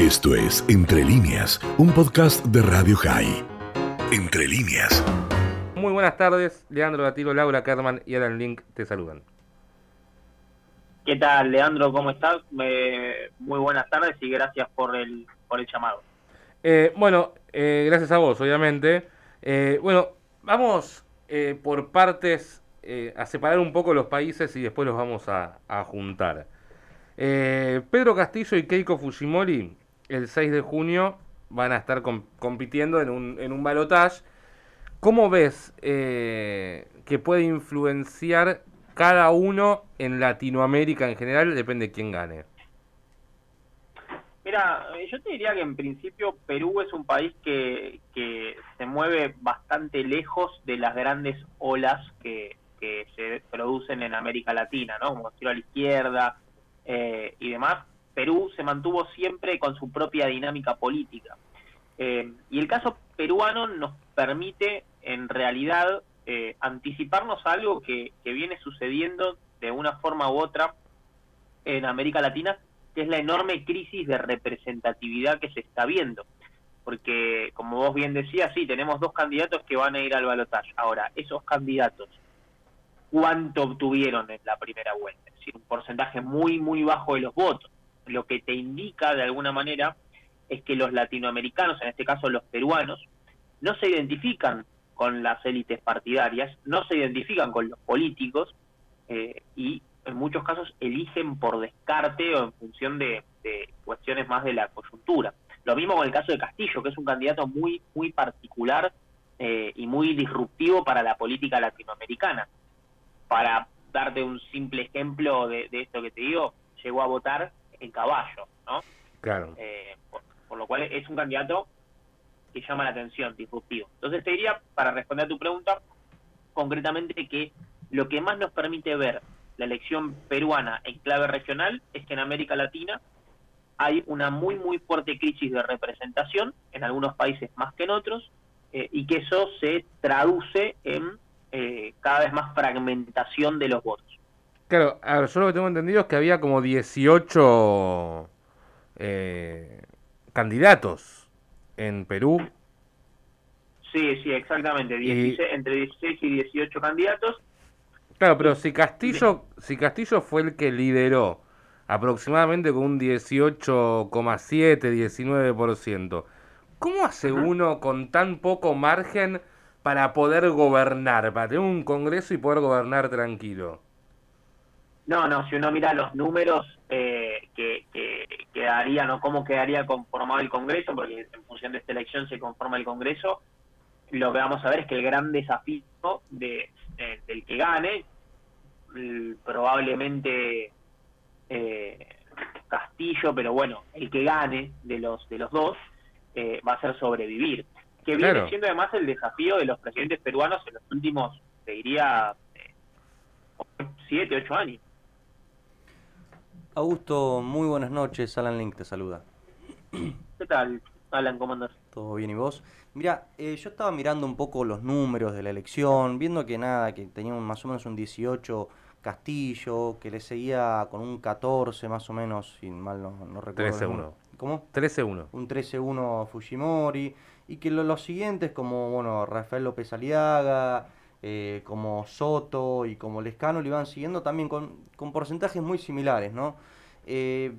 Esto es Entre líneas, un podcast de Radio High. Entre líneas. Muy buenas tardes, Leandro Gatilo, Laura Kerman y Alan Link te saludan. ¿Qué tal, Leandro? ¿Cómo estás? muy buenas tardes y gracias por el, por el llamado. Eh, bueno, eh, gracias a vos, obviamente. Eh, bueno, vamos por partes a separar un poco los países y después los vamos a, juntar. Pedro Castillo y Keiko Fujimori el 6 de junio van a estar compitiendo en un, en un balotage. ¿Cómo ves que puede influenciar cada uno en Latinoamérica en general, depende de quién gane. Mira, yo te diría que en principio Perú es un país que, que se mueve bastante lejos de las grandes olas que, que se producen en América Latina, ¿no? Como tiro a la izquierda eh, y demás. Perú se mantuvo siempre con su propia dinámica política. Eh, y el caso peruano nos permite, en realidad, eh, anticiparnos a algo que, viene sucediendo de una forma u otra en América Latina, que es la enorme crisis de representatividad que se está viendo. Porque, como vos bien decías, sí, tenemos dos candidatos que van a ir al balotaje. Ahora, esos candidatos, ¿cuánto obtuvieron en la primera vuelta? Es decir, un porcentaje muy, muy bajo de los votos. Lo que te indica, de alguna manera, es que los latinoamericanos, en este caso los peruanos, no se identifican con las élites partidarias, no se identifican con los políticos eh, y en muchos casos eligen por descarte o en función de, cuestiones más de la coyuntura. Lo mismo con el caso de Castillo, que es un candidato muy, muy particular eh, y muy disruptivo para la política latinoamericana. Para darte un simple ejemplo de, esto que te digo, llegó a votar en caballo, ¿no? Claro. Eh, por, lo cual es un candidato que llama la atención, disruptivo. Entonces te diría, para responder a tu pregunta, concretamente que lo que más nos permite ver la elección peruana en clave regional es que en América Latina hay una muy, muy fuerte crisis de representación, en algunos países más que en otros, eh, y que eso se traduce en eh, cada vez más fragmentación de los votos. Claro, a ver, yo lo que tengo entendido es que había como 18 eh, candidatos en Perú. Sí, sí, exactamente. entre 16 y 18 candidatos. Claro, pero si Castillo, si Castillo fue el que lideró aproximadamente con un 18,7, 19%, ¿cómo hace uno con tan poco margen para poder gobernar, para tener un Congreso y poder gobernar tranquilo? No, no, si uno mira los números eh, que, quedarían o cómo quedaría conformado el Congreso, porque en función de esta elección se conforma el Congreso, lo que vamos a ver es que el gran desafío de, eh, del que gane, probablemente eh, Castillo, pero bueno, el que gane de los de los dos va a ser sobrevivir. Que viene siendo además el desafío de los presidentes peruanos en los últimos, te diría, siete, ocho años. Augusto, muy buenas noches. Alan Link te saluda. ¿Qué tal, Alan? ¿Cómo andas? Todo bien, ¿y vos? Mira, eh, yo estaba mirando un poco los números de la elección, viendo que nada, que tenía más o menos un 18 Castillo, que le seguía con un 14 más o menos, si mal no, no recuerdo. 13-1. ¿Cómo? 13-1. Un 13-1 Fujimori, y que los siguientes como, bueno, Rafael López Aliaga, eh, como Soto y como Lescano lo iban siguiendo también con, con porcentajes muy similares, ¿no? Eh,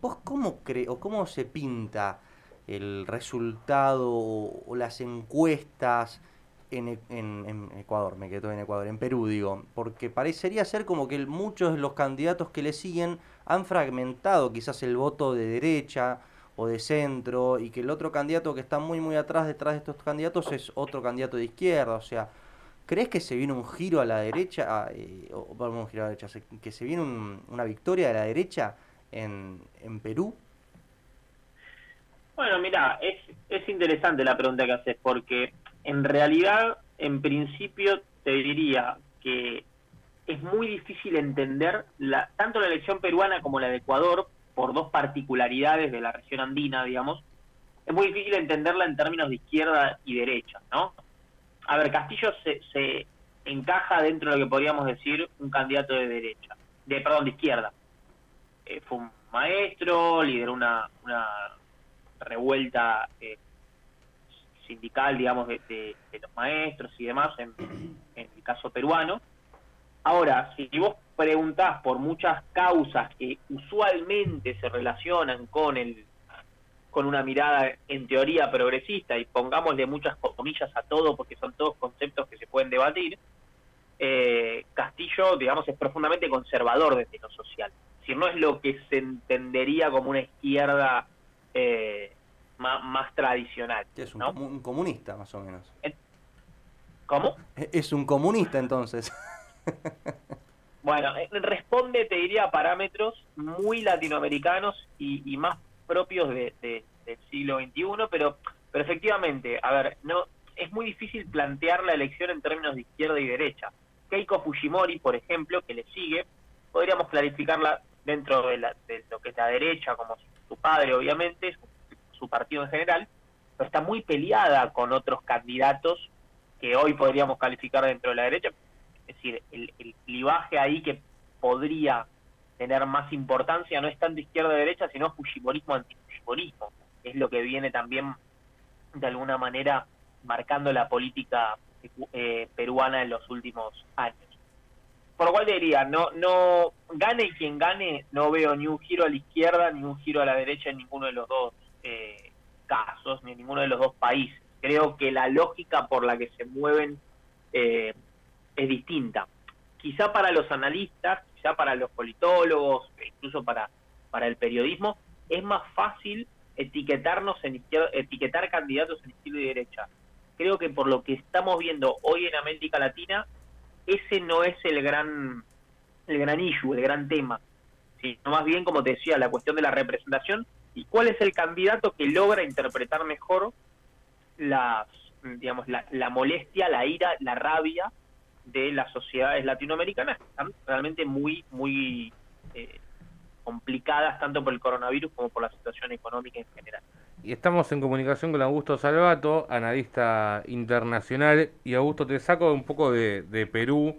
¿Vos cómo crees o cómo se pinta el resultado o, las encuestas en, en, Ecuador? Me quedo en Ecuador, en Perú digo, porque parecería ser como que muchos de los candidatos que le siguen han fragmentado quizás el voto de derecha o de centro y que el otro candidato que está muy muy atrás detrás de estos candidatos es otro candidato de izquierda, o sea, ¿Crees que se viene un giro a la derecha, eh, o vamos a girar a la derecha, que se viene una victoria de la derecha en, en Perú? Bueno, mira, es, es interesante la pregunta que haces, porque en realidad, en principio, te diría que es muy difícil entender la, tanto la elección peruana como la de Ecuador, por dos particularidades de la región andina, digamos, es muy difícil entenderla en términos de izquierda y derecha, ¿no? A ver, Castillo se, se encaja dentro de lo que podríamos decir un candidato de derecha, de perdón, de izquierda. Eh, fue un maestro, lideró una, revuelta eh, sindical, digamos, de, los maestros y demás, en, el caso peruano. Ahora, si vos preguntás por muchas causas que usualmente se relacionan con el con una mirada en teoría progresista y pongámosle muchas comillas a todo porque son todos conceptos que se pueden debatir, eh, Castillo, digamos, es profundamente conservador desde lo social. Si no es lo que se entendería como una izquierda eh, más, tradicional. Es un, comunista, más o menos. ¿Cómo? Es un comunista, entonces. bueno, eh, responde, te diría, a parámetros muy latinoamericanos y, más propios de, del siglo XXI, pero, pero efectivamente, a ver, no es muy difícil plantear la elección en términos de izquierda y derecha. Keiko Fujimori, por ejemplo, que le sigue, podríamos clarificarla dentro de, de lo que es la derecha, como su padre, obviamente, su partido en general, pero está muy peleada con otros candidatos que hoy podríamos calificar dentro de la derecha. Es decir, el clivaje ahí que podría tener más importancia no es tanto izquierda-derecha, sino fujimorismo anti-fujimorismo. Es lo que viene también, de alguna manera, marcando la política eh, peruana en los últimos años. Por lo cual diría, no, no, gane quien gane, no veo ni un giro a la izquierda ni un giro a la derecha en ninguno de los dos eh, casos ni en ninguno de los dos países. Creo que la lógica por la que se mueven eh, es distinta. Quizá para los analistas, quizá para los politólogos, e incluso para, para el periodismo, es más fácil etiquetarnos en etiquetar candidatos en izquierda y derecha. Creo que por lo que estamos viendo hoy en América Latina, ese no es el gran el gran issue, el gran tema. Sino más bien, como te decía, la cuestión de la representación y cuál es el candidato que logra interpretar mejor las digamos la, molestia, la ira, la rabia de las sociedades latinoamericanas que están realmente muy muy eh, complicadas tanto por el coronavirus como por la situación económica en general. Y estamos en comunicación con Augusto Salvato, analista internacional. Y Augusto, te saco un poco de, Perú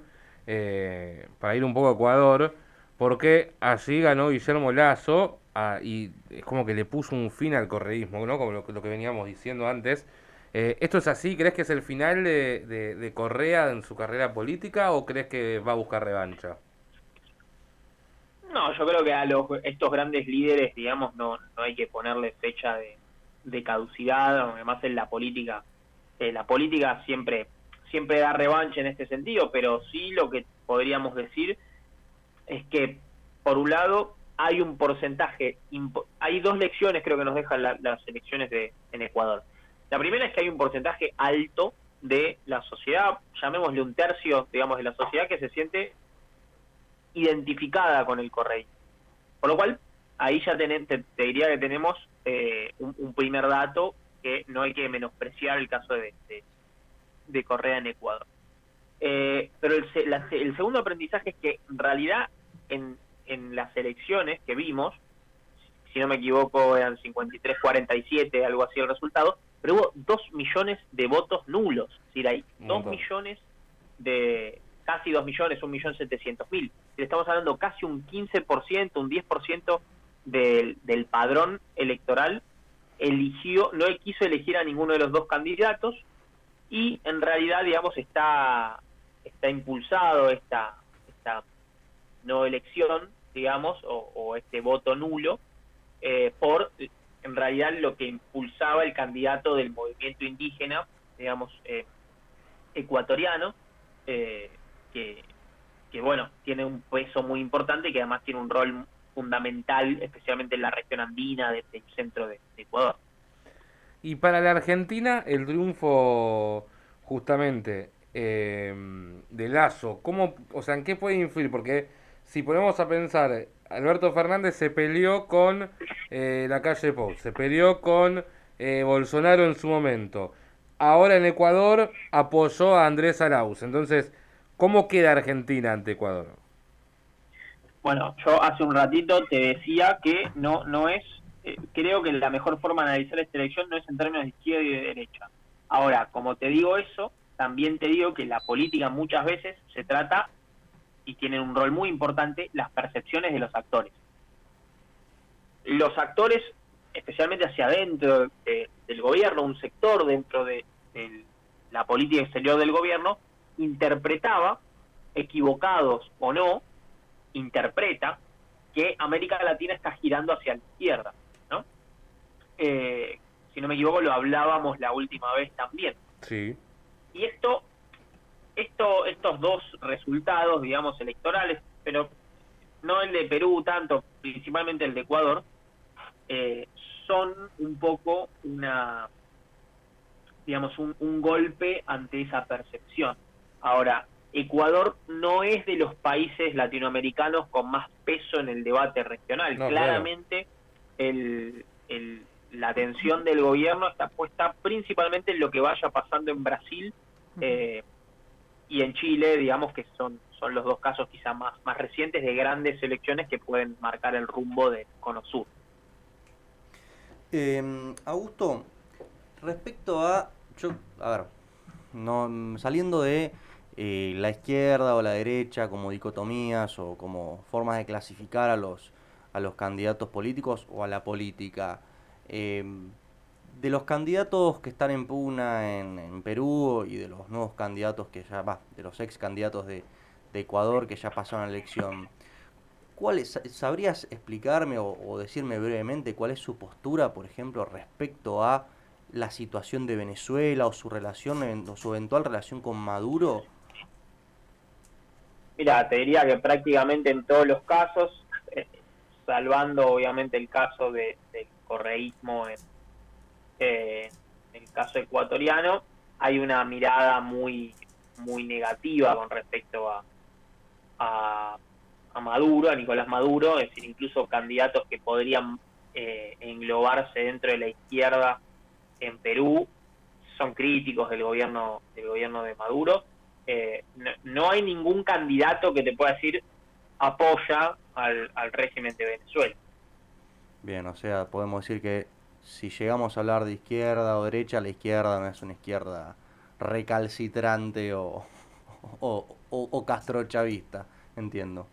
eh, para ir un poco a Ecuador, porque allí ganó Guillermo Lazo Ah, y es como que le puso un fin al correísmo, ¿no? Como lo, que veníamos diciendo antes. Eh, ¿Esto es así? ¿Crees que es el final de, de, Correa en su carrera política o crees que va a buscar revancha? No, yo creo que a los, estos grandes líderes, digamos, no, no hay que ponerle fecha de, de caducidad, además en la política, eh, la política siempre, siempre da revancha en este sentido, pero sí lo que podríamos decir es que, por un lado, hay un porcentaje, hay dos lecciones creo que nos dejan las elecciones de, en Ecuador. La primera es que hay un porcentaje alto de la sociedad, llamémosle un tercio, digamos, de la sociedad que se siente identificada con el correy. Por lo cual, ahí ya te, diría que tenemos eh, un, primer dato que no hay que menospreciar el caso de, de, Correa en Ecuador. Eh, pero el, el segundo aprendizaje es que en realidad en, en las elecciones que vimos, si no me equivoco eran 53-47, algo así el resultado, pero hubo 2 millones de votos nulos, es decir, hay 2 millones de, casi 2 millones, 1 millón 700 mil. Estamos hablando casi un 15%, un 10% del, del padrón electoral eligió, no quiso elegir a ninguno de los dos candidatos y en realidad, digamos, está, está impulsado esta, esta no elección, digamos, o, este voto nulo, eh, por en realidad lo que impulsaba el candidato del movimiento indígena, digamos, eh, ecuatoriano, eh, que, bueno, tiene un peso muy importante y que además tiene un rol fundamental, especialmente en la región andina del, centro de, Ecuador. Y para la Argentina, el triunfo justamente de Lazo, ¿cómo, o sea, en qué puede influir? Porque si ponemos a pensar, Alberto Fernández se peleó con eh, la calle Pou, se peleó con eh, Bolsonaro en su momento. Ahora en Ecuador apoyó a Andrés Arauz. Entonces, ¿cómo queda Argentina ante Ecuador? Bueno, yo hace un ratito te decía que no, no es, eh, creo que la mejor forma de analizar esta elección no es en términos de izquierda y de derecha. Ahora, como te digo eso, también te digo que la política muchas veces se trata y tienen un rol muy importante las percepciones de los actores. Los actores especialmente hacia adentro del gobierno, un sector dentro de, la política exterior del gobierno, interpretaba, equivocados o no, interpreta que América Latina está girando hacia la izquierda, ¿no? Eh, si no me equivoco, lo hablábamos la última vez también. Sí. Y esto, esto, estos dos resultados, digamos, electorales, pero no el de Perú tanto, principalmente el de Ecuador, eh, son un poco una, digamos, un, golpe ante esa percepción. Ahora, Ecuador no es de los países latinoamericanos con más peso en el debate regional. Claramente el, la atención del gobierno está puesta principalmente en lo que vaya pasando en Brasil eh, y en Chile, digamos que son, son los dos casos quizá más, más recientes de grandes elecciones que pueden marcar el rumbo del Cono Sur. Eh, Augusto, respecto a, yo, a ver, no, saliendo de eh, la izquierda o la derecha como dicotomías o como formas de clasificar a los, a los candidatos políticos o a la política, eh, de los candidatos que están en pugna en, Perú y de los nuevos candidatos que ya va, de los ex candidatos de, de Ecuador que ya pasaron la elección, ¿Sabrías explicarme o, decirme brevemente cuál es su postura, por ejemplo, respecto a la situación de Venezuela o su relación o su eventual relación con Maduro? Mira, te diría que prácticamente en todos los casos, eh, salvando obviamente el caso de, del correísmo en eh, el caso ecuatoriano, hay una mirada muy muy negativa con respecto a, a a Maduro, a Nicolás Maduro, es decir, incluso candidatos que podrían eh, englobarse dentro de la izquierda en Perú son críticos del gobierno del gobierno de Maduro. Eh, no, hay ningún candidato que te pueda decir apoya al, al régimen de Venezuela. Bien, o sea, podemos decir que si llegamos a hablar de izquierda o derecha, la izquierda no es una izquierda recalcitrante o, o, o, castrochavista, entiendo.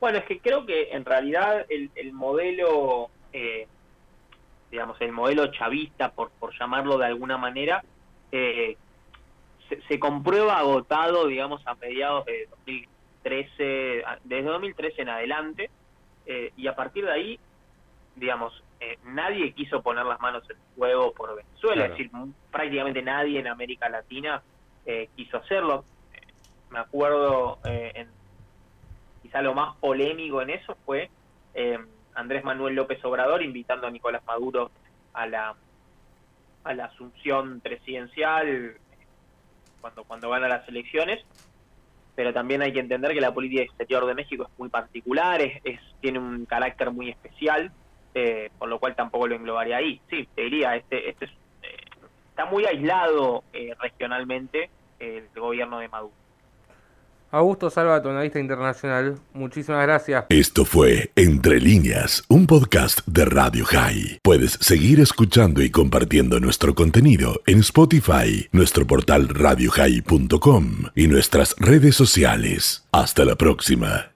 Bueno, es que creo que en realidad el, el modelo, eh, digamos, el modelo chavista, por, por llamarlo de alguna manera, eh, se, comprueba agotado, digamos, a mediados de 2013, desde 2013 en adelante, eh, y a partir de ahí, digamos, nadie quiso poner las manos en fuego por Venezuela, es decir, prácticamente nadie en América Latina quiso hacerlo. Me acuerdo en quizá lo más polémico en eso fue eh, Andrés Manuel López Obrador invitando a Nicolás Maduro a la a la asunción presidencial cuando cuando gana las elecciones. Pero también hay que entender que la política exterior de México es muy particular es, tiene un carácter muy especial eh, por lo cual tampoco lo englobaría ahí sí te diría este este eh, está muy aislado regionalmente el gobierno de Maduro Augusto Salva, analista internacional, muchísimas gracias. Esto fue Entre líneas, un podcast de Radio High. Puedes seguir escuchando y compartiendo nuestro contenido en Spotify, nuestro portal radiohigh.com y nuestras redes sociales. Hasta la próxima.